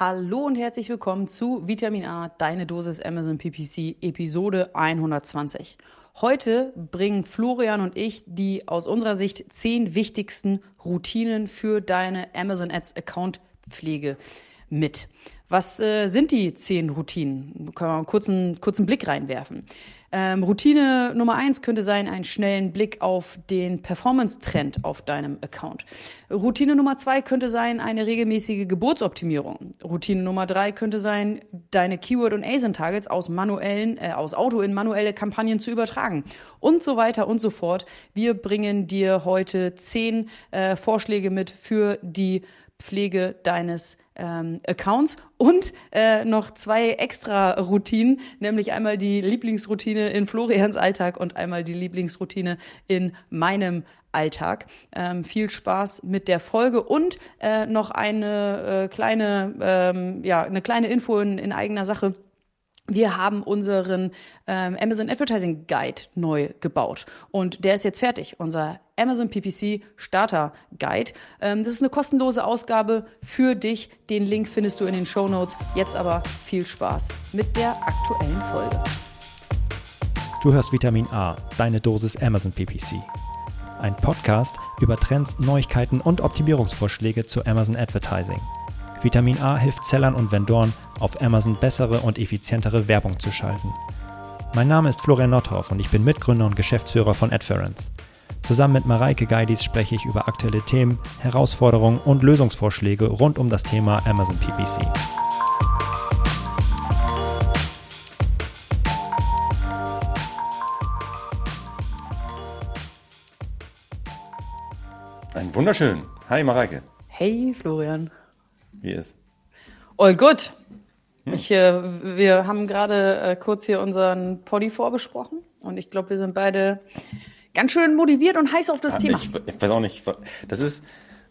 Hallo und herzlich willkommen zu Vitamin A, deine Dosis Amazon PPC, Episode 120. Heute bringen Florian und ich die aus unserer Sicht zehn wichtigsten Routinen für deine Amazon Ads Account Pflege mit. Was äh, sind die zehn Routinen? Können wir einen kurzen, kurzen Blick reinwerfen. Ähm, Routine Nummer eins könnte sein, einen schnellen Blick auf den Performance-Trend auf deinem Account. Routine Nummer zwei könnte sein, eine regelmäßige Geburtsoptimierung. Routine Nummer drei könnte sein, deine Keyword- und ASIN-Targets aus manuellen, äh, aus Auto in manuelle Kampagnen zu übertragen. Und so weiter und so fort. Wir bringen dir heute zehn äh, Vorschläge mit für die Pflege deines ähm, Accounts und äh, noch zwei extra Routinen, nämlich einmal die Lieblingsroutine in Florians Alltag und einmal die Lieblingsroutine in meinem Alltag. Ähm, viel Spaß mit der Folge und äh, noch eine äh, kleine, ähm, ja, eine kleine Info in, in eigener Sache. Wir haben unseren ähm, Amazon Advertising Guide neu gebaut und der ist jetzt fertig. Unser Amazon PPC Starter Guide. Ähm, das ist eine kostenlose Ausgabe für dich. Den Link findest du in den Show Notes. Jetzt aber viel Spaß mit der aktuellen Folge. Du hörst Vitamin A, deine Dosis Amazon PPC. Ein Podcast über Trends, Neuigkeiten und Optimierungsvorschläge zu Amazon Advertising. Vitamin A hilft Sellern und Vendoren, auf Amazon bessere und effizientere Werbung zu schalten. Mein Name ist Florian Nothoff und ich bin Mitgründer und Geschäftsführer von Adference. Zusammen mit Mareike Geidis spreche ich über aktuelle Themen, Herausforderungen und Lösungsvorschläge rund um das Thema Amazon PPC. Ein wunderschön. Hi Mareike. Hey Florian. Wie ist? All good. Hm. Ich, äh, wir haben gerade äh, kurz hier unseren Poddy vorbesprochen und ich glaube, wir sind beide ganz schön motiviert und heiß auf das ah, Thema. Ich, ich, weiß auch nicht, das ist,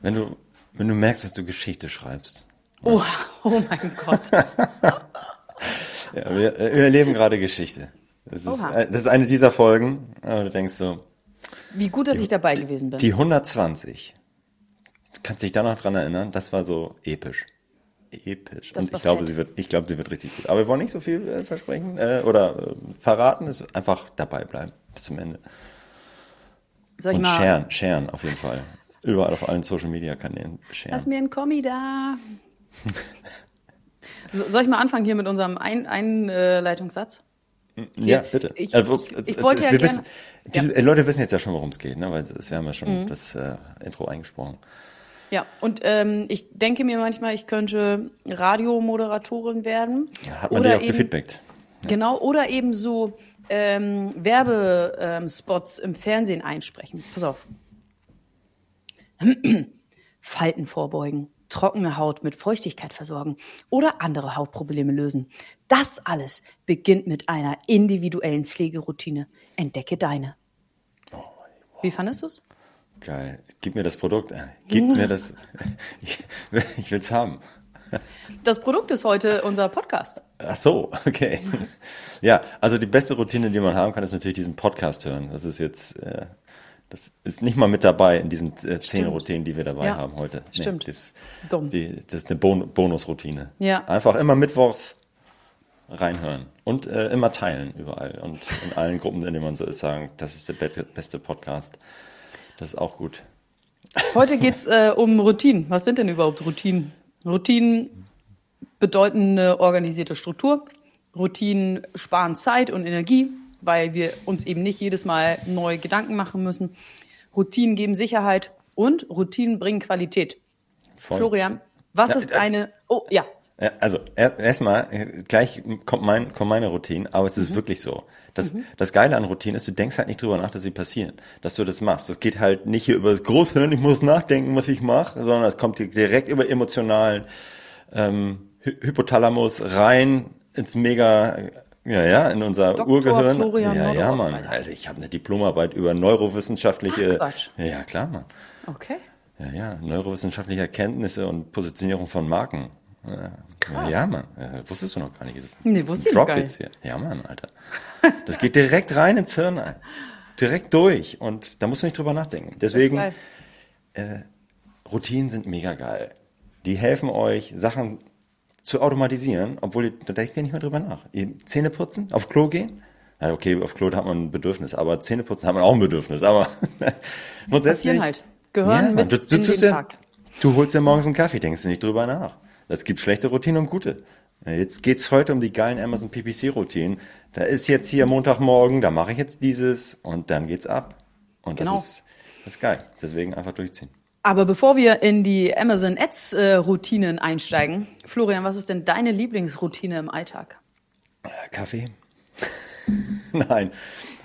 wenn du, wenn du merkst, dass du Geschichte schreibst. Oh, oh mein Gott. ja, wir, äh, wir erleben gerade Geschichte. Das ist, Oha. das ist eine dieser Folgen, du denkst so. Wie gut, dass die, ich dabei gewesen bin. Die 120 kannst dich da noch dran erinnern? Das war so episch. Episch. Das Und ich glaube, fett. sie wird, ich glaube, sie wird richtig gut. Aber wir wollen nicht so viel äh, versprechen äh, oder äh, verraten. Es einfach dabei bleiben bis zum Ende. Soll ich Und mal? sharen, sharen auf jeden Fall. Überall auf allen Social Media Kanälen sharen. Lass mir ein Kommi da. Soll ich mal anfangen hier mit unserem ein Einleitungssatz? Ja, bitte. Ich, also, ich, ich wollte ja wissen, die ja. Leute wissen jetzt ja schon, worum es geht, ne? weil wir haben ja schon mhm. das äh, Intro eingesprochen. Ja, und ähm, ich denke mir manchmal, ich könnte Radiomoderatorin werden. Ja, hat man oder dir auch gefeedbackt. Ja. Genau, oder eben so ähm, Werbespots im Fernsehen einsprechen. Pass auf. Falten vorbeugen, trockene Haut mit Feuchtigkeit versorgen oder andere Hautprobleme lösen. Das alles beginnt mit einer individuellen Pflegeroutine. Entdecke deine. Oh, wow. Wie fandest du es? Geil. Gib mir das Produkt. Gib mir das. Ich, ich will es haben. Das Produkt ist heute unser Podcast. Ach so, okay. Ja, also die beste Routine, die man haben kann, ist natürlich diesen Podcast hören. Das ist jetzt, äh, das ist nicht mal mit dabei in diesen äh, zehn Routinen, die wir dabei ja, haben heute. Nee, stimmt. Das, Dumm. Die, das ist eine Bon Bonusroutine. Ja. Einfach immer mittwochs reinhören und äh, immer teilen überall und in allen Gruppen, in denen man so ist, sagen, das ist der beste Podcast. Das ist auch gut. Heute geht es äh, um Routinen. Was sind denn überhaupt Routinen? Routinen bedeuten eine organisierte Struktur. Routinen sparen Zeit und Energie, weil wir uns eben nicht jedes Mal neue Gedanken machen müssen. Routinen geben Sicherheit und Routinen bringen Qualität. Voll. Florian, was ja, ist eine. Oh, ja. Also erstmal, gleich kommt, mein, kommt meine Routine, aber es ist mhm. wirklich so. Das, mhm. das Geile an Routinen ist, du denkst halt nicht drüber nach, dass sie passieren, dass du das machst. Das geht halt nicht hier über das Großhirn, ich muss nachdenken, was ich mache, sondern es kommt direkt über emotionalen ähm, Hypothalamus rein ins mega, ja, ja, in unser Dr. Urgehirn. Florian ja, ja, Mann. Also ich habe eine Diplomarbeit über neurowissenschaftliche. Ach, Quatsch. Ja, klar, Mann. Okay. Ja, ja, neurowissenschaftliche Erkenntnisse und Positionierung von Marken. Ja, ja, Mann. Ja, wusstest du noch gar nicht. Das ist, nee, wusste ich noch gar nicht. Hier. Ja, Mann, Alter. Das geht direkt rein ins Hirn ein. Direkt durch. Und da musst du nicht drüber nachdenken. Deswegen, äh, Routinen sind mega geil. Die helfen euch, Sachen zu automatisieren, obwohl ihr, da denkt ihr nicht mehr drüber nach. Ihr Zähne putzen, auf Klo gehen. Ja, okay, auf Klo hat man ein Bedürfnis, aber Zähne putzen hat man auch ein Bedürfnis. Aber grundsätzlich. Passieren halt. Gehören Ja, mit du, du, in tust den ja, Tag. du holst dir morgens einen Kaffee, denkst du nicht drüber nach. Es gibt schlechte Routinen und gute. Jetzt geht's heute um die geilen Amazon PPC Routinen. Da ist jetzt hier Montagmorgen, da mache ich jetzt dieses und dann geht's ab. Und das Genau. ist, das ist geil. Deswegen einfach durchziehen. Aber bevor wir in die Amazon Ads äh, Routinen einsteigen, Florian, was ist denn deine Lieblingsroutine im Alltag? Kaffee? Nein.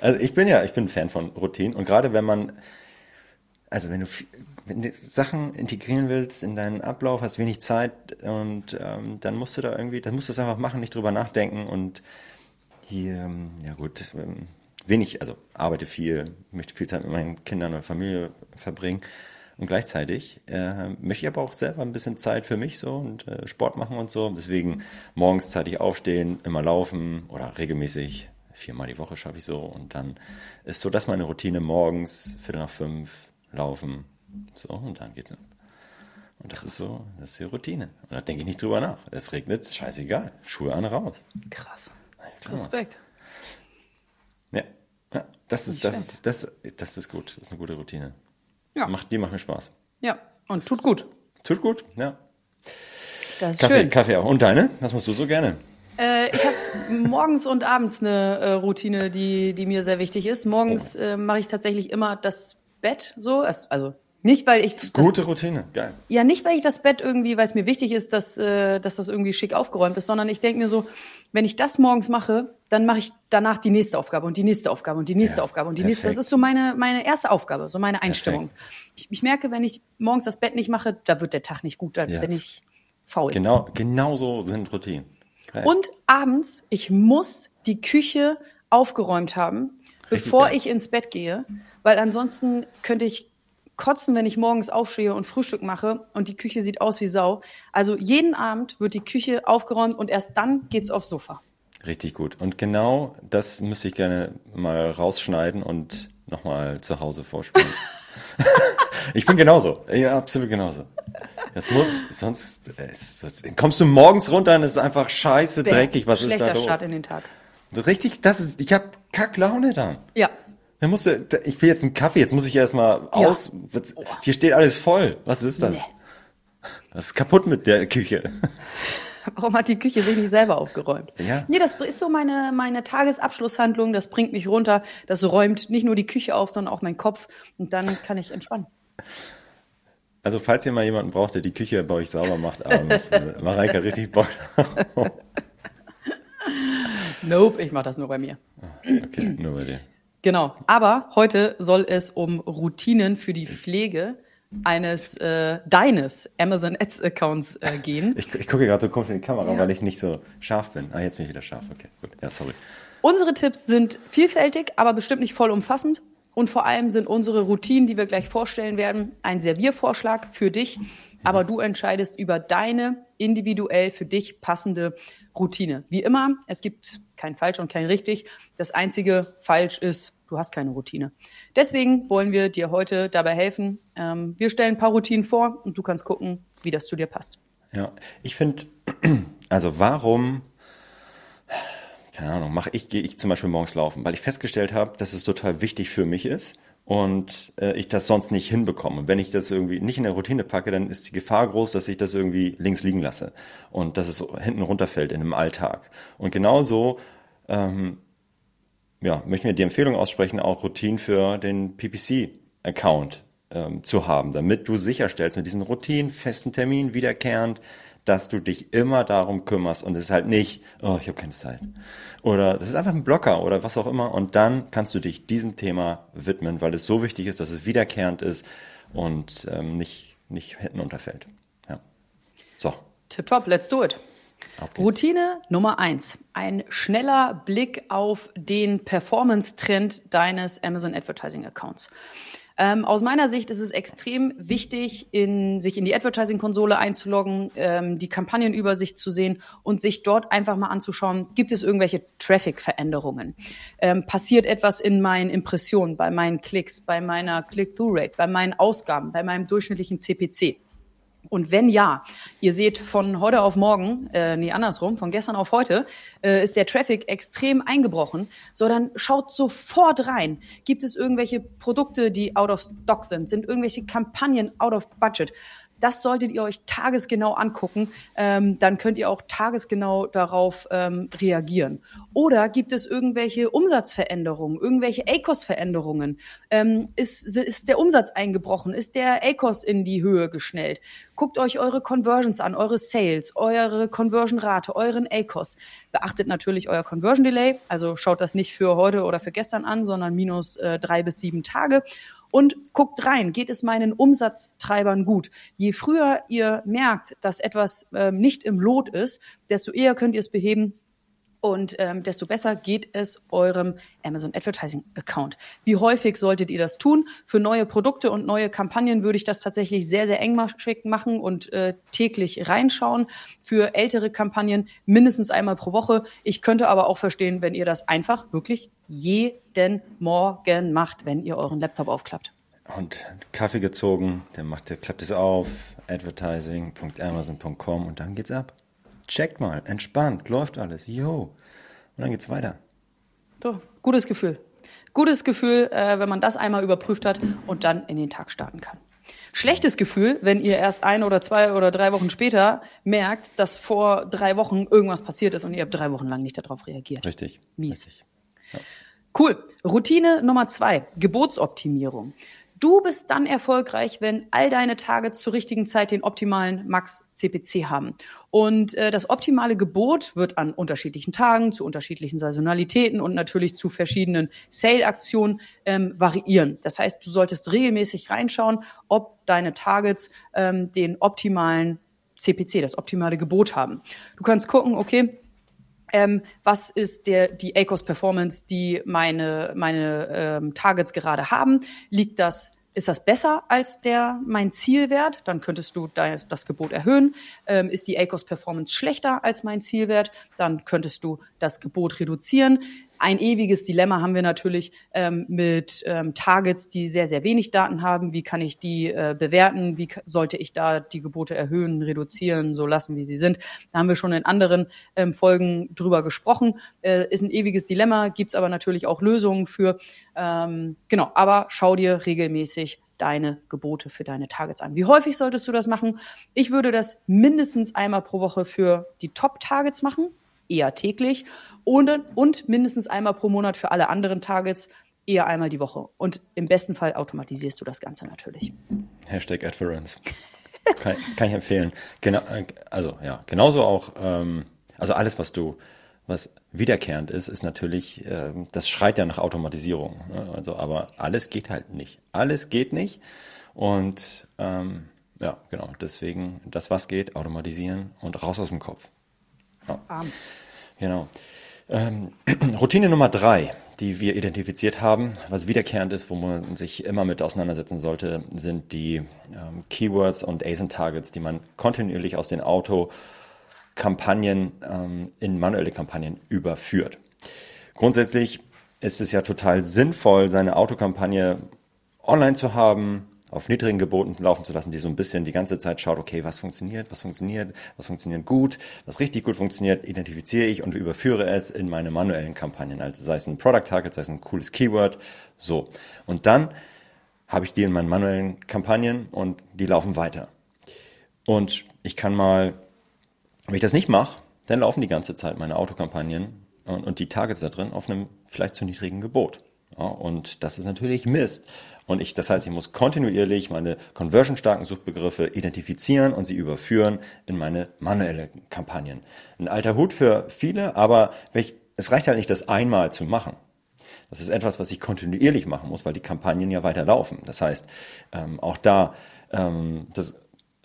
Also ich bin ja, ich bin ein Fan von Routinen und gerade wenn man, also wenn du, wenn du Sachen integrieren willst in deinen Ablauf, hast wenig Zeit und ähm, dann musst du da irgendwie, dann musst du es einfach machen, nicht drüber nachdenken und hier, ähm, ja gut, ähm, wenig, also arbeite viel, möchte viel Zeit mit meinen Kindern und Familie verbringen und gleichzeitig äh, möchte ich aber auch selber ein bisschen Zeit für mich so und äh, Sport machen und so. Deswegen morgens zeitig aufstehen, immer laufen oder regelmäßig viermal die Woche schaffe ich so und dann ist so das meine Routine morgens Viertel nach fünf laufen so und dann geht's ab. Und das ist so, das ist die Routine. Und da denke ich nicht drüber nach. Es regnet, scheißegal. Schuhe an, raus. Krass. klar. Respekt. Ja, ja das ist, das ist, das, das ist gut. Das ist eine gute Routine. Ja. Macht, die macht mir Spaß. Ja, und tut gut. Tut gut, ja. Das ist Kaffee, schön. Kaffee auch. Und deine? Was machst du so gerne? Äh, ich habe morgens und abends eine äh, Routine, die, die mir sehr wichtig ist. Morgens Oh. äh, mache ich tatsächlich immer das Bett so. Also nicht, weil ich Das ist das, gute Routine. Geil. ja nicht, weil ich das Bett irgendwie, weil es mir wichtig ist, dass, äh, dass das irgendwie schick aufgeräumt ist, sondern ich denke mir so, wenn ich das morgens mache, dann mache ich danach die nächste Aufgabe und die nächste Aufgabe und die nächste Ja, Aufgabe und die nächste. Das perfekt. ist so meine, meine erste Aufgabe, so meine Einstellung. Ich, ich merke, wenn ich morgens das Bett nicht mache, da wird der Tag nicht gut, da Ja, bin ich faul. Genau, genau so sind Routinen. Geil. Und abends, ich muss die Küche aufgeräumt haben, bevor geil. ich ins Bett gehe, weil ansonsten könnte ich kotzen, wenn ich morgens aufstehe und Frühstück mache und die Küche sieht aus wie Sau. Also jeden Abend wird die Küche aufgeräumt und erst dann geht's aufs Sofa. Richtig gut. Und genau das müsste ich gerne mal rausschneiden und nochmal zu Hause vorspielen. ich bin genauso. Ja, absolut genauso. Das muss, sonst, sonst kommst du morgens runter und es ist einfach scheiße dreckig. Was ist Schlechter da los? Start in den Tag. Richtig, das ist, ich habe Kacklaune dann. Ja. Dann musste, ich will jetzt einen Kaffee, jetzt muss ich erstmal Ja. aus. Hier steht alles voll. Was ist das? Nee. Das ist kaputt mit der Küche. Warum hat die Küche sich nicht selber aufgeräumt? Ja. Nee, das ist so meine, meine Tagesabschlusshandlung. Das bringt mich runter. Das räumt nicht nur die Küche auf, sondern auch meinen Kopf. Und dann kann ich entspannen. Also falls ihr mal jemanden braucht, der die Küche bei euch sauber macht abends, äh, Mareike hat richtig Bock. Nope, ich mache das nur bei mir. Okay, nur bei dir. Genau. Aber heute soll es um Routinen für die Pflege eines äh, deines Amazon Ads Accounts äh, gehen. Ich, ich gucke gerade so komisch in die Kamera, Ja. weil ich nicht so scharf bin. Ah, jetzt bin ich wieder scharf. Okay, gut. Ja, sorry. Unsere Tipps sind vielfältig, aber bestimmt nicht vollumfassend. Und vor allem sind unsere Routinen, die wir gleich vorstellen werden, ein Serviervorschlag für dich. Aber du entscheidest über deine individuell für dich passende Routine. Wie immer, es gibt kein falsch und kein richtig. Das einzige falsch ist, du hast keine Routine. Deswegen wollen wir dir heute dabei helfen. Ähm, wir stellen ein paar Routinen vor und du kannst gucken, wie das zu dir passt. Ja, ich finde, also warum, keine Ahnung, mache ich, gehe ich zum Beispiel morgens laufen, weil ich festgestellt habe, dass es total wichtig für mich ist und äh, ich das sonst nicht hinbekomme. Und wenn ich das irgendwie nicht in der Routine packe, dann ist die Gefahr groß, dass ich das irgendwie links liegen lasse und dass es hinten runterfällt in dem Alltag. Und genauso ähm, ja, möchten wir die Empfehlung aussprechen, auch Routinen für den PPC-Account ähm, zu haben, damit du sicherstellst mit diesen Routinen, festen Terminen, wiederkehrend, dass du dich immer darum kümmerst und es ist halt nicht, oh, ich habe keine Zeit. Oder das ist einfach ein Blocker oder was auch immer und dann kannst du dich diesem Thema widmen, weil es so wichtig ist, dass es wiederkehrend ist und ähm, nicht, nicht hinten unterfällt. Ja. So, Tipptopp, let's do it. Routine Nummer eins. Ein schneller Blick auf den Performance-Trend deines Amazon Advertising Accounts. Ähm, aus meiner Sicht ist es extrem wichtig, in, sich in die Advertising-Konsole einzuloggen, ähm, die Kampagnenübersicht zu sehen und sich dort einfach mal anzuschauen, gibt es irgendwelche Traffic-Veränderungen? Ähm, passiert etwas in meinen Impressionen, bei meinen Klicks, bei meiner Click-Through-Rate, bei meinen Ausgaben, bei meinem durchschnittlichen CPC? Und wenn ja, ihr seht von heute auf morgen, äh, nee, andersrum, von gestern auf heute, äh, ist der Traffic extrem eingebrochen, so dann schaut sofort rein. Gibt es irgendwelche Produkte, die out of stock sind? Sind irgendwelche Kampagnen out of budget? Das solltet ihr euch tagesgenau angucken. Ähm, dann könnt ihr auch tagesgenau darauf ähm, reagieren. Oder gibt es irgendwelche Umsatzveränderungen, irgendwelche ACOS-Veränderungen? Ähm, ist, ist der Umsatz eingebrochen? Ist der ACOS in die Höhe geschnellt? Guckt euch eure Conversions an, eure Sales, eure Conversion-Rate, euren ACOS. Beachtet natürlich euer Conversion Delay. Also schaut das nicht für heute oder für gestern an, sondern minus äh, drei bis sieben Tage und guckt rein, geht es meinen Umsatztreibern gut. Je früher ihr merkt, dass etwas ähm, nicht im Lot ist, desto eher könnt ihr es beheben und ähm, desto besser geht es eurem Amazon Advertising Account. Wie häufig solltet ihr das tun? Für neue Produkte und neue Kampagnen würde ich das tatsächlich sehr, sehr engmaschig machen und äh, täglich reinschauen. Für ältere Kampagnen mindestens einmal pro Woche. Ich könnte aber auch verstehen, wenn ihr das einfach wirklich jeden Morgen macht, wenn ihr euren Laptop aufklappt. Und Kaffee gezogen, dann macht, klappt es auf, advertising.amazon.com und dann geht's ab checkt mal, entspannt, läuft alles, yo. Und dann geht's weiter. So, gutes Gefühl. Gutes Gefühl, äh, wenn man das einmal überprüft hat und dann in den Tag starten kann. Schlechtes Gefühl, wenn ihr erst ein oder zwei oder drei Wochen später merkt, dass vor drei Wochen irgendwas passiert ist und ihr habt drei Wochen lang nicht darauf reagiert. Richtig. Mies. Richtig. Ja. Cool. Routine Nummer zwei, Gebotsoptimierung. Du bist dann erfolgreich, wenn all deine Targets zur richtigen Zeit den optimalen Max CPC haben. Und äh, das optimale Gebot wird an unterschiedlichen Tagen, zu unterschiedlichen Saisonalitäten und natürlich zu verschiedenen Sale-Aktionen ähm, variieren. Das heißt, du solltest regelmäßig reinschauen, ob deine Targets ähm, den optimalen CPC, das optimale Gebot haben. Du kannst gucken, okay, ähm, was ist der, die ACOS Performance, die meine, meine ähm, Targets gerade haben? Liegt das ist das besser als der mein Zielwert? Dann könntest du das Gebot erhöhen. Ähm, ist die ACOS Performance schlechter als mein Zielwert? Dann könntest du das Gebot reduzieren. Ein ewiges Dilemma haben wir natürlich ähm, mit ähm, Targets, die sehr, sehr wenig Daten haben. Wie kann ich die äh, bewerten? Wie sollte ich da die Gebote erhöhen, reduzieren, so lassen, wie sie sind? Da haben wir schon in anderen ähm, Folgen drüber gesprochen. Äh, ist ein ewiges Dilemma, gibt's aber natürlich auch Lösungen für. Ähm, genau, aber schau dir regelmäßig deine Gebote für deine Targets an. Wie häufig solltest du das machen? Ich würde das mindestens einmal pro Woche für die Top-Targets machen eher täglich und, und mindestens einmal pro Monat für alle anderen Targets eher einmal die Woche. Und im besten Fall automatisierst du das Ganze natürlich. Hashtag Adference. kann, kann, ich empfehlen. Genau, also ja, genauso auch, ähm, also alles, was du, was wiederkehrend ist, ist natürlich, äh, das schreit ja nach Automatisierung. Ne? Also, aber alles geht halt nicht. Alles geht nicht. Und ähm, ja, genau, deswegen das, was geht, automatisieren und raus aus dem Kopf. Ja. Genau. Ähm, Routine Nummer drei, die wir identifiziert haben, was wiederkehrend ist, wo man sich immer mit auseinandersetzen sollte, sind die ähm, Keywords und ASIN-Targets, die man kontinuierlich aus den Auto-Kampagnen ähm, in manuelle Kampagnen überführt. Grundsätzlich ist es ja total sinnvoll, seine Autokampagne online zu haben, auf niedrigen Geboten laufen zu lassen, die so ein bisschen die ganze Zeit schaut, okay, was funktioniert, was funktioniert, was funktioniert gut, was richtig gut funktioniert, identifiziere ich und überführe es in meine manuellen Kampagnen. Also sei es ein Product Target, sei es ein cooles Keyword, so. Und dann habe ich die in meinen manuellen Kampagnen und die laufen weiter. Und ich kann mal, wenn ich das nicht mache, dann laufen die ganze Zeit meine Autokampagnen und, und die Targets da drin auf einem vielleicht zu niedrigen Gebot. Ja, und das ist natürlich Mist. Und ich, das heißt, ich muss kontinuierlich meine conversionstarken Suchbegriffe identifizieren und sie überführen in meine manuelle Kampagnen. Ein alter Hut für viele, aber es reicht halt nicht, das einmal zu machen. Das ist etwas, was ich kontinuierlich machen muss, weil die Kampagnen ja weiterlaufen. Das heißt, ähm, auch da ähm, das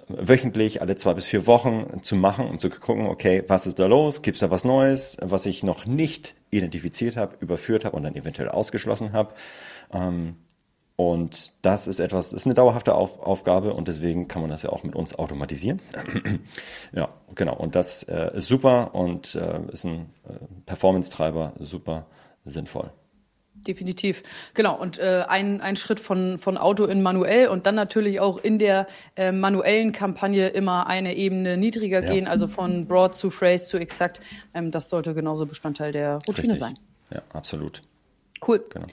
wöchentlich, alle zwei bis vier Wochen zu machen und zu gucken, okay, was ist da los? Gibt es da was Neues, was ich noch nicht identifiziert habe, überführt habe und dann eventuell ausgeschlossen habe? Ähm, und das ist etwas, das ist eine dauerhafte Auf, Aufgabe und deswegen kann man das ja auch mit uns automatisieren. ja, genau. Und das äh, ist super und äh, ist ein äh, Performance-Treiber, super sinnvoll. Definitiv, genau. Und äh, ein, ein Schritt von, von Auto in manuell und dann natürlich auch in der äh, manuellen Kampagne immer eine Ebene niedriger ja. gehen, also von Broad zu Phrase zu Exakt. Ähm, das sollte genauso Bestandteil der Routine Richtig. sein. Ja, absolut. Cool. Genau.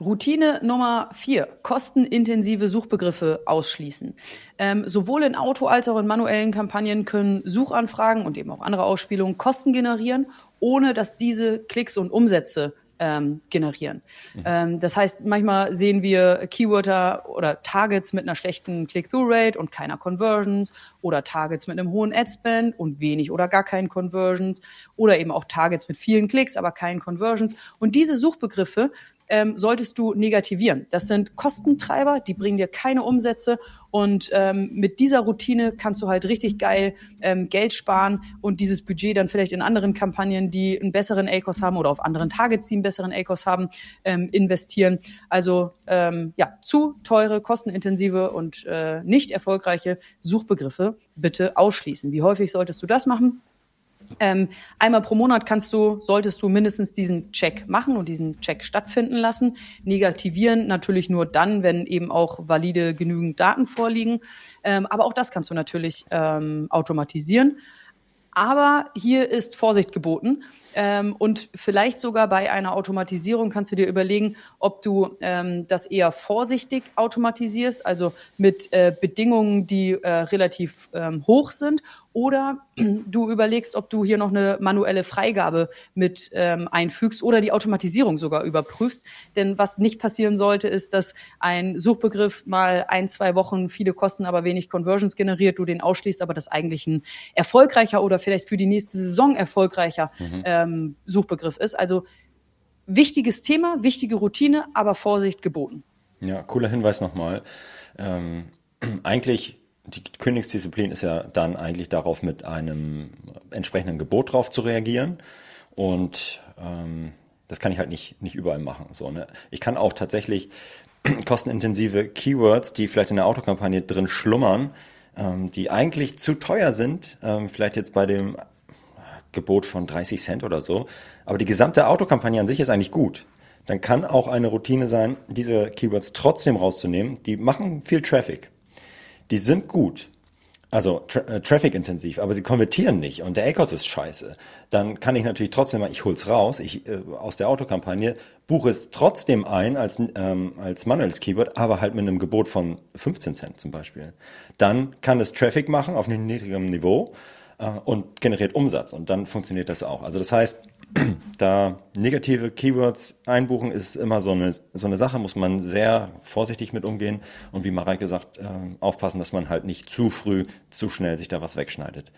Routine Nummer vier, kostenintensive Suchbegriffe ausschließen. Ähm, sowohl in Auto- als auch in manuellen Kampagnen können Suchanfragen und eben auch andere Ausspielungen Kosten generieren, ohne dass diese Klicks und Umsätze ähm, generieren. Mhm. Ähm, das heißt, manchmal sehen wir Keywörter oder Targets mit einer schlechten Click-Through-Rate und keiner Conversions oder Targets mit einem hohen Ad-Spend und wenig oder gar keinen Conversions oder eben auch Targets mit vielen Klicks, aber keinen Conversions. Und diese Suchbegriffe ähm, solltest du negativieren. Das sind Kostentreiber, die bringen dir keine Umsätze und ähm, mit dieser Routine kannst du halt richtig geil ähm, Geld sparen und dieses Budget dann vielleicht in anderen Kampagnen, die einen besseren ACOS haben oder auf anderen Targets, die einen besseren ACOS haben, ähm, investieren. Also ähm, ja, zu teure, kostenintensive und äh, nicht erfolgreiche Suchbegriffe bitte ausschließen. Wie häufig solltest du das machen? Ähm, einmal pro Monat kannst du, solltest du mindestens diesen Check machen und diesen Check stattfinden lassen. Negativieren natürlich nur dann, wenn eben auch valide genügend Daten vorliegen. Ähm, aber auch das kannst du natürlich ähm, automatisieren. Aber hier ist Vorsicht geboten. Ähm, und vielleicht sogar bei einer Automatisierung kannst du dir überlegen, ob du ähm, das eher vorsichtig automatisierst, also mit äh, Bedingungen, die äh, relativ ähm, hoch sind, oder du überlegst, ob du hier noch eine manuelle Freigabe mit ähm, einfügst oder die Automatisierung sogar überprüfst. Denn was nicht passieren sollte, ist, dass ein Suchbegriff mal ein, zwei Wochen viele Kosten, aber wenig Conversions generiert, du den ausschließt, aber das eigentlich ein erfolgreicher oder vielleicht für die nächste Saison erfolgreicher mhm. ähm, Suchbegriff ist. Also wichtiges Thema, wichtige Routine, aber Vorsicht geboten. Ja, cooler Hinweis nochmal. Ähm, eigentlich die Königsdisziplin ist ja dann eigentlich darauf, mit einem entsprechenden Gebot drauf zu reagieren. Und ähm, das kann ich halt nicht, nicht überall machen. So, ne? Ich kann auch tatsächlich kostenintensive Keywords, die vielleicht in der Autokampagne drin schlummern, ähm, die eigentlich zu teuer sind, ähm, vielleicht jetzt bei dem Gebot von 30 Cent oder so, aber die gesamte Autokampagne an sich ist eigentlich gut. Dann kann auch eine Routine sein, diese Keywords trotzdem rauszunehmen. Die machen viel Traffic die sind gut. Also tra äh, Traffic-intensiv, aber sie konvertieren nicht und der ACOS ist scheiße. Dann kann ich natürlich trotzdem mal, ich hol's raus, ich äh, aus der Autokampagne, buche es trotzdem ein als, ähm, als manuelles Keyword, aber halt mit einem Gebot von 15 Cent zum Beispiel. Dann kann es Traffic machen auf einem niedrigem Niveau äh, und generiert Umsatz und dann funktioniert das auch. Also das heißt, da negative Keywords einbuchen ist immer so eine, so eine Sache, muss man sehr vorsichtig mit umgehen und wie Mareike sagt, äh, aufpassen, dass man halt nicht zu früh, zu schnell sich da was wegschneidet.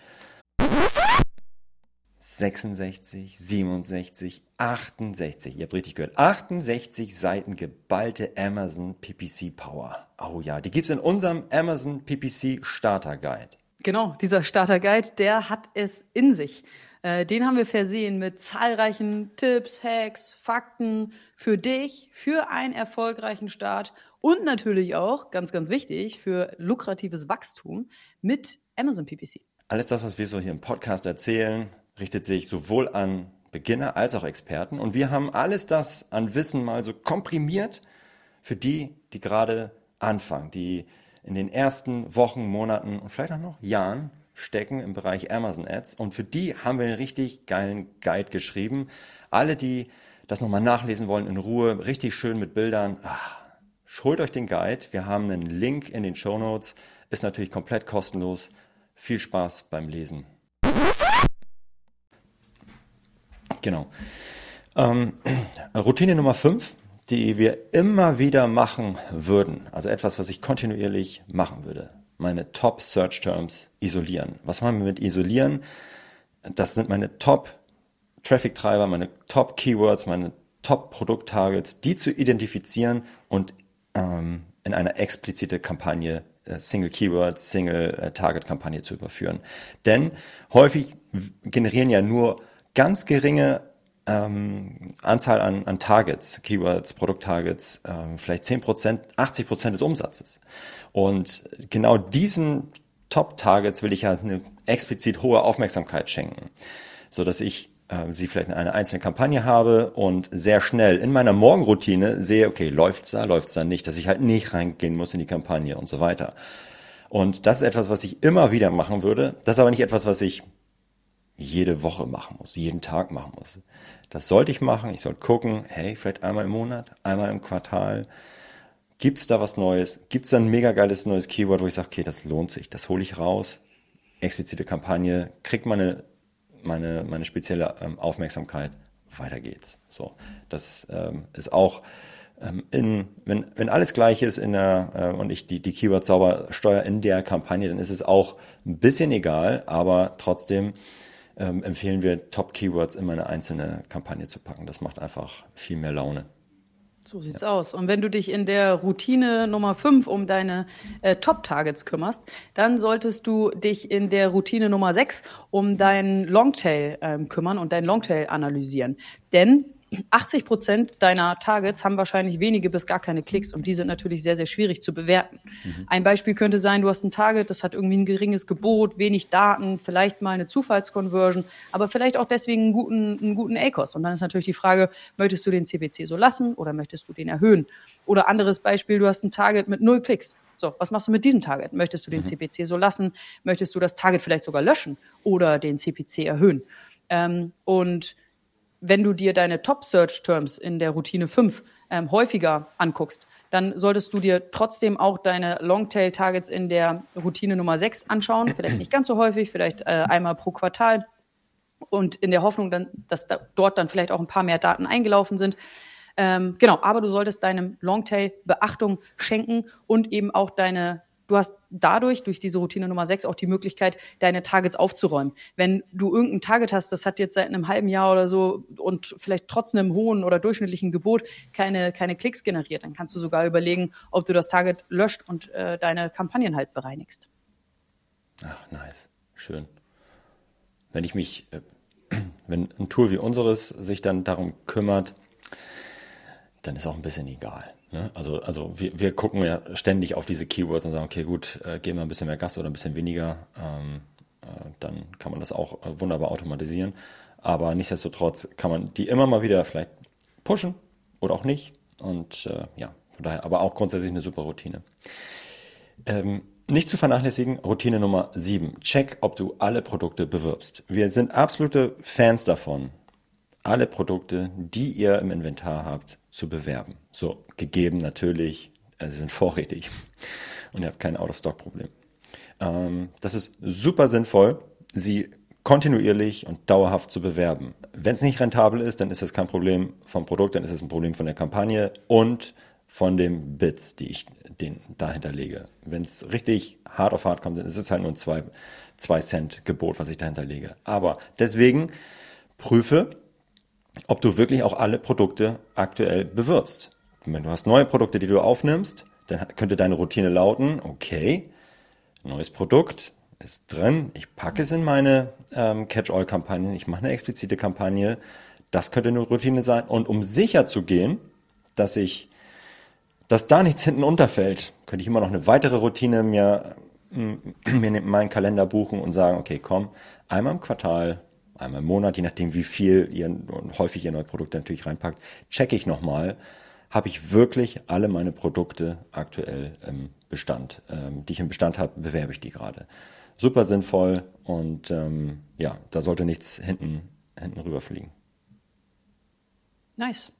66, 67, 68. Ihr habt richtig gehört. 68 Seiten geballte Amazon PPC Power. Oh ja, die gibt's in unserem Amazon PPC Starter Guide. Genau, dieser Starter Guide, der hat es in sich. Äh, den haben wir versehen mit zahlreichen Tipps, Hacks, Fakten für dich, für einen erfolgreichen Start und natürlich auch, ganz, ganz wichtig, für lukratives Wachstum mit Amazon PPC. Alles das, was wir so hier im Podcast erzählen, richtet sich sowohl an Beginner als auch Experten. Und wir haben alles das an Wissen mal so komprimiert für die, die gerade anfangen, die in den ersten Wochen, Monaten und vielleicht auch noch Jahren stecken im Bereich Amazon Ads. Und für die haben wir einen richtig geilen Guide geschrieben. Alle, die das nochmal nachlesen wollen in Ruhe, richtig schön mit Bildern, ach, holt euch den Guide. Wir haben einen Link in den Show Notes. Ist natürlich komplett kostenlos. Viel Spaß beim Lesen. Genau. Ähm, Routine Nummer 5, die wir immer wieder machen würden. Also etwas, was ich kontinuierlich machen würde meine Top Search Terms isolieren. Was machen wir mit isolieren? Das sind meine Top Traffic Treiber, meine Top Keywords, meine Top Produkt Targets, die zu identifizieren und ähm, in eine explizite Kampagne, äh, Single Keyword, Single äh, Target Kampagne zu überführen. Denn häufig generieren ja nur ganz geringe ähm, Anzahl an, an Targets, Keywords, Produkttargets, ähm, vielleicht 10%, 80% des Umsatzes. Und genau diesen Top-Targets will ich halt eine explizit hohe Aufmerksamkeit schenken, so dass ich äh, sie vielleicht in einer einzelnen Kampagne habe und sehr schnell in meiner Morgenroutine sehe, okay, läuft's da, läuft's da nicht, dass ich halt nicht reingehen muss in die Kampagne und so weiter. Und das ist etwas, was ich immer wieder machen würde. Das ist aber nicht etwas, was ich jede Woche machen muss, jeden Tag machen muss. Das sollte ich machen. Ich sollte gucken, hey, vielleicht einmal im Monat, einmal im Quartal. Gibt es da was Neues? Gibt es da ein mega geiles neues Keyword, wo ich sage, okay, das lohnt sich, das hole ich raus. Explizite Kampagne, kriegt meine, meine, meine spezielle ähm, Aufmerksamkeit. Weiter geht's. So, das ähm, ist auch ähm, in, wenn, wenn alles gleich ist in der, äh, und ich die, die Keywords sauber steuere in der Kampagne, dann ist es auch ein bisschen egal, aber trotzdem ähm, empfehlen wir Top-Keywords in eine einzelne Kampagne zu packen. Das macht einfach viel mehr Laune. So sieht's ja. aus. Und wenn du dich in der Routine Nummer 5 um deine äh, Top-Targets kümmerst, dann solltest du dich in der Routine Nummer 6 um deinen Longtail ähm, kümmern und deinen Longtail analysieren. Denn 80 Prozent deiner Targets haben wahrscheinlich wenige bis gar keine Klicks und die sind natürlich sehr, sehr schwierig zu bewerten. Mhm. Ein Beispiel könnte sein, du hast ein Target, das hat irgendwie ein geringes Gebot, wenig Daten, vielleicht mal eine Zufallsconversion, aber vielleicht auch deswegen einen guten, einen guten ACOS. Und dann ist natürlich die Frage, möchtest du den CPC so lassen oder möchtest du den erhöhen? Oder anderes Beispiel, du hast ein Target mit null Klicks. So, was machst du mit diesem Target? Möchtest du den mhm. CPC so lassen? Möchtest du das Target vielleicht sogar löschen oder den CPC erhöhen? Ähm, und wenn du dir deine Top-Search-Terms in der Routine 5 ähm, häufiger anguckst, dann solltest du dir trotzdem auch deine Longtail-Targets in der Routine Nummer 6 anschauen. Vielleicht nicht ganz so häufig, vielleicht äh, einmal pro Quartal. Und in der Hoffnung, dann, dass da, dort dann vielleicht auch ein paar mehr Daten eingelaufen sind. Ähm, genau, aber du solltest deinem Longtail Beachtung schenken und eben auch deine du hast dadurch, durch diese Routine Nummer 6, auch die Möglichkeit, deine Targets aufzuräumen. Wenn du irgendein Target hast, das hat jetzt seit einem halben Jahr oder so und vielleicht trotz einem hohen oder durchschnittlichen Gebot keine, keine Klicks generiert, dann kannst du sogar überlegen, ob du das Target löscht und äh, deine Kampagnen halt bereinigst. Ach, nice. Schön. Wenn ich mich, äh, wenn ein Tool wie unseres sich dann darum kümmert, dann ist auch ein bisschen egal. Ne? Also, also wir, wir gucken ja ständig auf diese Keywords und sagen, okay, gut, äh, geben wir ein bisschen mehr Gas oder ein bisschen weniger, ähm, äh, dann kann man das auch äh, wunderbar automatisieren. Aber nichtsdestotrotz kann man die immer mal wieder vielleicht pushen oder auch nicht. Und äh, ja, von daher, aber auch grundsätzlich eine super Routine. Ähm, nicht zu vernachlässigen, Routine Nummer 7. Check, ob du alle Produkte bewirbst. Wir sind absolute Fans davon, alle Produkte, die ihr im Inventar habt, zu bewerben. So, gegeben natürlich, äh, sie sind vorrätig und ihr habt kein Out-of-Stock-Problem. Ähm, das ist super sinnvoll, sie kontinuierlich und dauerhaft zu bewerben. Wenn es nicht rentabel ist, dann ist es kein Problem vom Produkt, dann ist es ein Problem von der Kampagne und von den Bits, die ich den dahinter lege. Wenn es richtig hart auf hart kommt, dann ist es halt nur ein 2 Cent Gebot, was ich dahinter lege. Aber deswegen prüfe, ob du wirklich auch alle Produkte aktuell bewirbst. Wenn du hast neue Produkte, die du aufnimmst, dann könnte deine Routine lauten, okay, neues Produkt ist drin, ich packe es in meine ähm, Catch-all-Kampagne, ich mache eine explizite Kampagne, das könnte eine Routine sein. Und um sicher zu gehen, dass ich, dass da nichts hinten unterfällt, könnte ich immer noch eine weitere Routine mir, mir in meinen Kalender buchen und sagen, okay, komm, einmal im Quartal einmal im Monat, je nachdem wie viel ihr und häufig ihr neue Produkte natürlich reinpackt, checke ich nochmal, habe ich wirklich alle meine Produkte aktuell im Bestand, ähm, die ich im Bestand habe, bewerbe ich die gerade. Super sinnvoll und ähm, ja, da sollte nichts hinten, hinten rüberfliegen. Nice.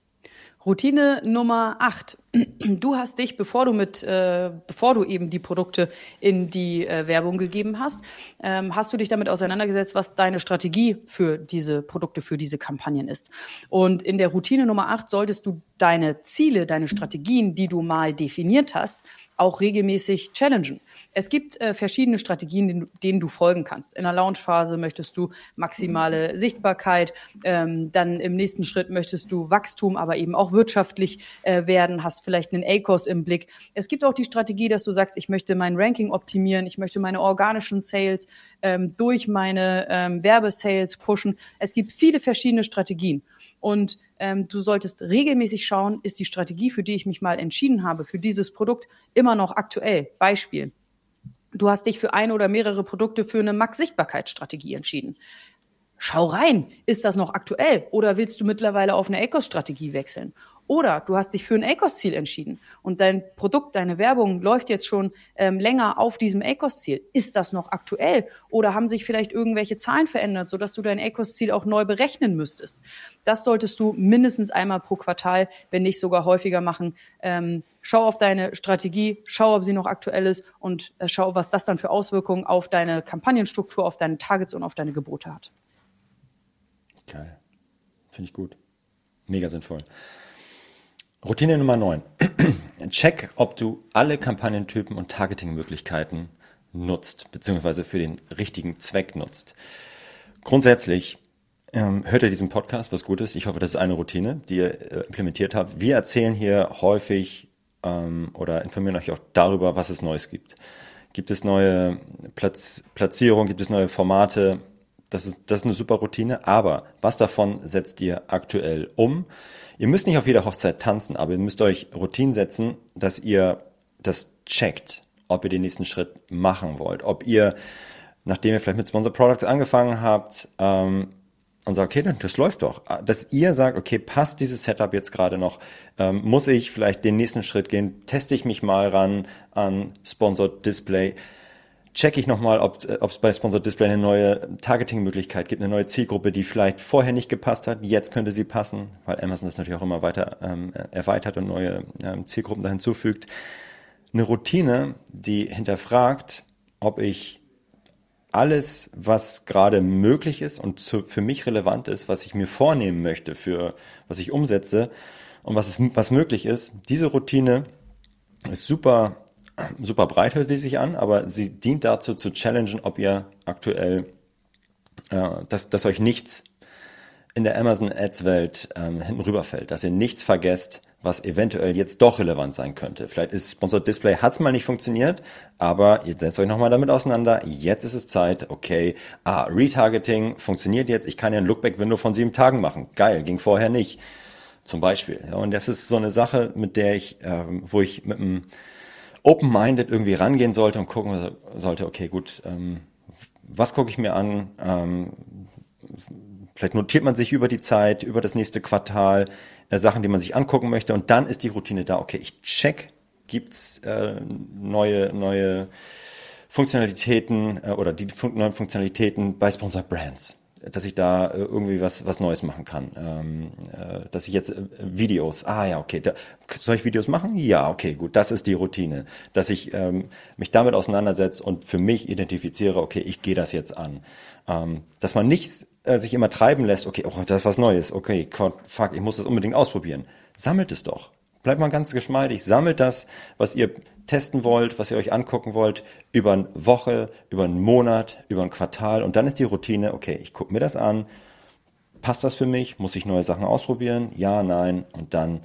Routine Nummer 8. Du hast dich, bevor du mit, äh, bevor du eben die Produkte in die äh, Werbung gegeben hast, ähm, hast du dich damit auseinandergesetzt, was deine Strategie für diese Produkte, für diese Kampagnen ist. Und in der Routine Nummer 8 solltest du deine Ziele, deine Strategien, die du mal definiert hast, auch regelmäßig challengen. Es gibt äh, verschiedene Strategien, denen, denen, du folgen kannst. In der Launchphase möchtest du maximale Sichtbarkeit, ähm, dann im nächsten Schritt möchtest du Wachstum, aber eben auch wirtschaftlich äh, werden, hast vielleicht einen ACOS im Blick. Es gibt auch die Strategie, dass du sagst, ich möchte mein Ranking optimieren, ich möchte meine organischen Sales ähm, durch meine ähm, Werbesales pushen. Es gibt viele verschiedene Strategien. Und ähm, du solltest regelmäßig schauen, ist die Strategie, für die ich mich mal entschieden habe, für dieses Produkt immer noch aktuell. Beispiel. Du hast dich für ein oder mehrere Produkte für eine Max-Sichtbarkeitsstrategie entschieden. Schau rein, ist das noch aktuell oder willst du mittlerweile auf eine ACOS-Strategie wechseln? Oder du hast dich für ein ACOS-Ziel entschieden und dein Produkt, deine Werbung läuft jetzt schon ähm, länger auf diesem ACOS-Ziel. Ist das noch aktuell? Oder haben sich vielleicht irgendwelche Zahlen verändert, sodass du dein ACOS-Ziel auch neu berechnen müsstest? Das solltest du mindestens einmal pro Quartal, wenn nicht sogar häufiger machen. Ähm, schau auf deine Strategie, schau, ob sie noch aktuell ist und äh, schau, was das dann für Auswirkungen auf deine Kampagnenstruktur, auf deine Targets und auf deine Gebote hat. Geil. Finde ich gut. Mega sinnvoll. Routine Nummer 9. Check, ob du alle Kampagnentypen und Targetingmöglichkeiten nutzt, beziehungsweise für den richtigen Zweck nutzt. Grundsätzlich ähm, hört ihr diesen Podcast, was gut ist. Ich hoffe, das ist eine Routine, die ihr äh, implementiert habt. Wir erzählen hier häufig ähm, oder informieren euch auch darüber, was es Neues gibt. Gibt es neue Platz Platzierungen, gibt es neue Formate? Das ist, das ist eine super Routine, aber was davon setzt ihr aktuell um? Ihr müsst nicht auf jeder Hochzeit tanzen, aber ihr müsst euch Routinen setzen, dass ihr das checkt, ob ihr den nächsten Schritt machen wollt, ob ihr, nachdem ihr vielleicht mit Sponsor Products angefangen habt, ähm, und sagt, okay, das läuft doch. Dass ihr sagt, okay, passt dieses Setup jetzt gerade noch? Ähm, muss ich vielleicht den nächsten Schritt gehen? Teste ich mich mal ran an Sponsored Display? Checke ich nochmal, ob äh, es bei Sponsored Display eine neue Targeting-Möglichkeit gibt, eine neue Zielgruppe, die vielleicht vorher nicht gepasst hat, jetzt könnte sie passen, weil Amazon das natürlich auch immer weiter ähm, erweitert und neue ähm, Zielgruppen da hinzufügt. Eine Routine, die hinterfragt, ob ich alles, was gerade möglich ist und zu, für mich relevant ist, was ich mir vornehmen möchte, für was ich umsetze und was, ist, was möglich ist, diese Routine ist super super breit hört die sich an, aber sie dient dazu zu challengen, ob ihr aktuell, äh, dass, dass euch nichts in der Amazon Ads Welt ähm, hinten rüberfällt, dass ihr nichts vergesst, was eventuell jetzt doch relevant sein könnte. Vielleicht ist Sponsored Display, hat's mal nicht funktioniert, aber jetzt setzt euch nochmal damit auseinander. Jetzt ist es Zeit, okay, ah, Retargeting funktioniert jetzt, ich kann ja ein Lookback-Window von sieben Tagen machen. Geil, ging vorher nicht. Zum Beispiel. Ja, und das ist so eine Sache, mit der ich, ähm, wo ich mit einem open-minded irgendwie rangehen sollte und gucken sollte, okay, gut, ähm, was gucke ich mir an? Ähm, vielleicht notiert man sich über die Zeit, über das nächste Quartal äh, Sachen, die man sich angucken möchte und dann ist die Routine da, okay, ich check, gibt's äh, neue, neue Funktionalitäten äh, oder die fun neuen Funktionalitäten bei Sponsor Brands dass ich da äh, irgendwie was, was Neues machen kann. Ähm, äh, dass ich jetzt äh, Videos, ah ja, okay, da, soll ich Videos machen? Ja, okay, gut, das ist die Routine. Dass ich ähm, mich damit auseinandersetze und für mich identifiziere, okay, ich gehe das jetzt an. Ähm, dass man nicht äh, sich immer treiben lässt, okay, oh, das ist was Neues, okay, fuck, ich muss das unbedingt ausprobieren. Sammelt es doch. Bleibt mal ganz geschmeidig, sammelt das, was ihr testen wollt, was ihr euch angucken wollt, über eine Woche, über einen Monat, über ein Quartal. Und dann ist die Routine, okay, ich gucke mir das an, passt das für mich, muss ich neue Sachen ausprobieren, ja, nein. Und dann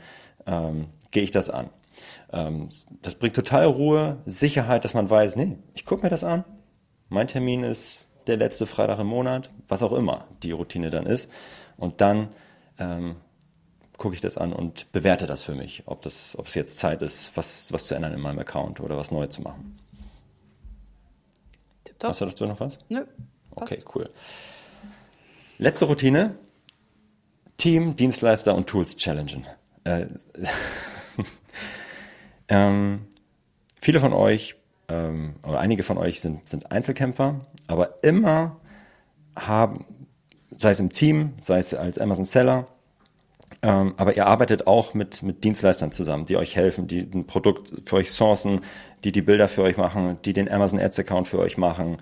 ähm, gehe ich das an. Ähm, das bringt total Ruhe, Sicherheit, dass man weiß, nee, ich gucke mir das an, mein Termin ist der letzte Freitag im Monat, was auch immer die Routine dann ist. Und dann ähm, gucke ich das an und bewerte das für mich, ob, das, ob es jetzt Zeit ist, was, was zu ändern in meinem Account oder was neu zu machen. Tipptopp. Hast du dazu noch was? Nö. Okay, cool. Letzte Routine. Team, Dienstleister und Tools challengen. Äh, ähm, viele von euch ähm, oder einige von euch sind, sind Einzelkämpfer, aber immer haben, sei es im Team, sei es als Amazon Seller, ähm, aber ihr arbeitet auch mit, mit Dienstleistern zusammen, die euch helfen, die ein Produkt für euch sourcen, die die Bilder für euch machen, die den Amazon Ads Account für euch machen.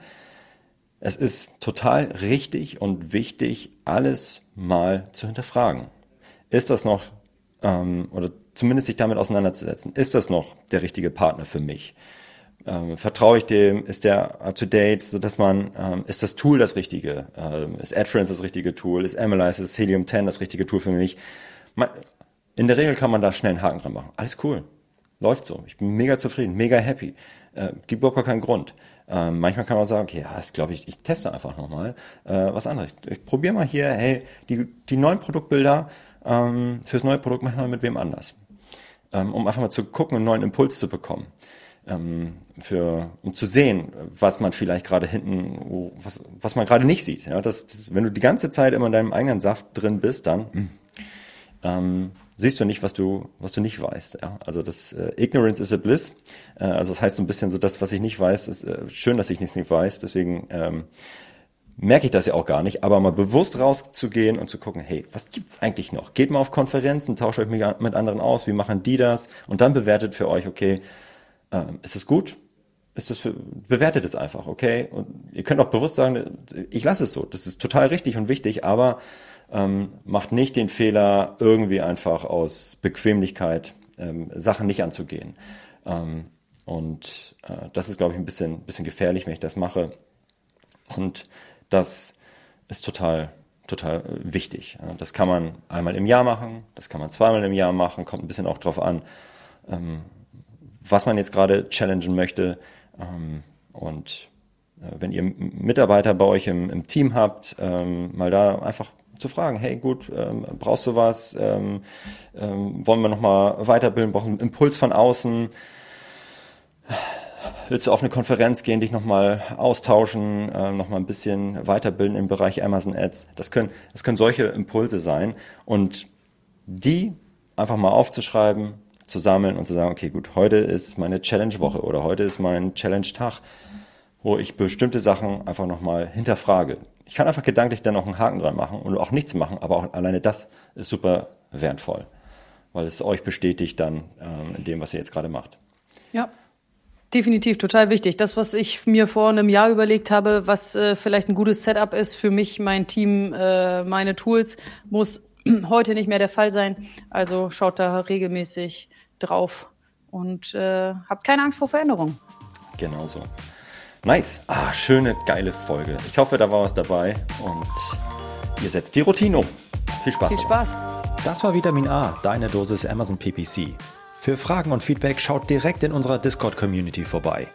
Es ist total richtig und wichtig, alles mal zu hinterfragen. Ist das noch, ähm, oder zumindest sich damit auseinanderzusetzen, ist das noch der richtige Partner für mich? Ähm, vertraue ich dem? Ist der up to date, so dass man ähm, ist das Tool das richtige? Ähm, ist AdFriends das richtige Tool? Ist Analyze, ist Helium 10 das richtige Tool für mich? Man, in der Regel kann man da schnell einen Haken dran machen. Alles cool, läuft so. Ich bin mega zufrieden, mega happy. Äh, gibt überhaupt keinen Grund. Ähm, manchmal kann man sagen, okay, ja, das glaube ich, ich teste einfach nochmal äh, was anderes. Ich, ich probiere mal hier, hey, die, die neuen Produktbilder ähm, fürs neue Produkt machen wir mit wem anders. Ähm, um einfach mal zu gucken, einen neuen Impuls zu bekommen ähm, für, um zu sehen, was man vielleicht gerade hinten, was, was man gerade nicht sieht. Ja, das, das, wenn du die ganze Zeit immer in deinem eigenen Saft drin bist, dann hm, ähm, siehst du nicht, was du, was du nicht weißt. Ja? Also das äh, Ignorance is a bliss. Äh, also das heißt so ein bisschen so, das, was ich nicht weiß, ist äh, schön, dass ich nichts nicht weiß. Deswegen ähm, merke ich das ja auch gar nicht. Aber mal bewusst rauszugehen und zu gucken, hey, was gibt's eigentlich noch? Geht mal auf Konferenzen, tauscht euch mit anderen aus, wie machen die das? Und dann bewertet für euch, okay, ähm, ist es gut? Ist das für, bewertet es einfach, okay? Und ihr könnt auch bewusst sagen, ich lasse es so. Das ist total richtig und wichtig, aber ähm, macht nicht den Fehler, irgendwie einfach aus Bequemlichkeit ähm, Sachen nicht anzugehen. Ähm, und äh, das ist, glaube ich, ein bisschen, bisschen gefährlich, wenn ich das mache. Und das ist total, total wichtig. Das kann man einmal im Jahr machen, das kann man zweimal im Jahr machen, kommt ein bisschen auch drauf an, ähm, was man jetzt gerade challengen möchte. Ähm, und äh, wenn ihr Mitarbeiter bei euch im, im Team habt, ähm, mal da einfach zu fragen, hey gut, ähm, brauchst du was? Ähm, ähm, wollen wir nochmal weiterbilden? Brauchen einen Impuls von außen? Willst du auf eine Konferenz gehen, dich nochmal austauschen, äh, nochmal ein bisschen weiterbilden im Bereich Amazon Ads? Das können, das können solche Impulse sein. Und die einfach mal aufzuschreiben, zu sammeln und zu sagen, okay, gut, heute ist meine Challenge-Woche oder heute ist mein Challenge-Tag, wo ich bestimmte Sachen einfach nochmal hinterfrage. Ich kann einfach gedanklich dann noch einen Haken dran machen und auch nichts machen, aber auch alleine das ist super wertvoll, weil es euch bestätigt dann ähm, in dem, was ihr jetzt gerade macht. Ja, Definitiv, total wichtig. Das, was ich mir vor einem Jahr überlegt habe, was äh, vielleicht ein gutes Setup ist für mich, mein Team, äh, meine Tools, muss heute nicht mehr der Fall sein. Also schaut da regelmäßig drauf und äh, habt keine Angst vor Veränderungen. Genau so. Nice. Ah, schöne, geile Folge. Ich hoffe, da war was dabei und ihr setzt die Routine um. Viel Spaß. Viel Spaß. Das war Vitamin A, deine Dosis Amazon PPC. Für Fragen und Feedback schaut direkt in unserer Discord-Community vorbei.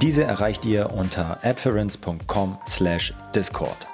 Diese erreicht ihr unter adference.com/discord.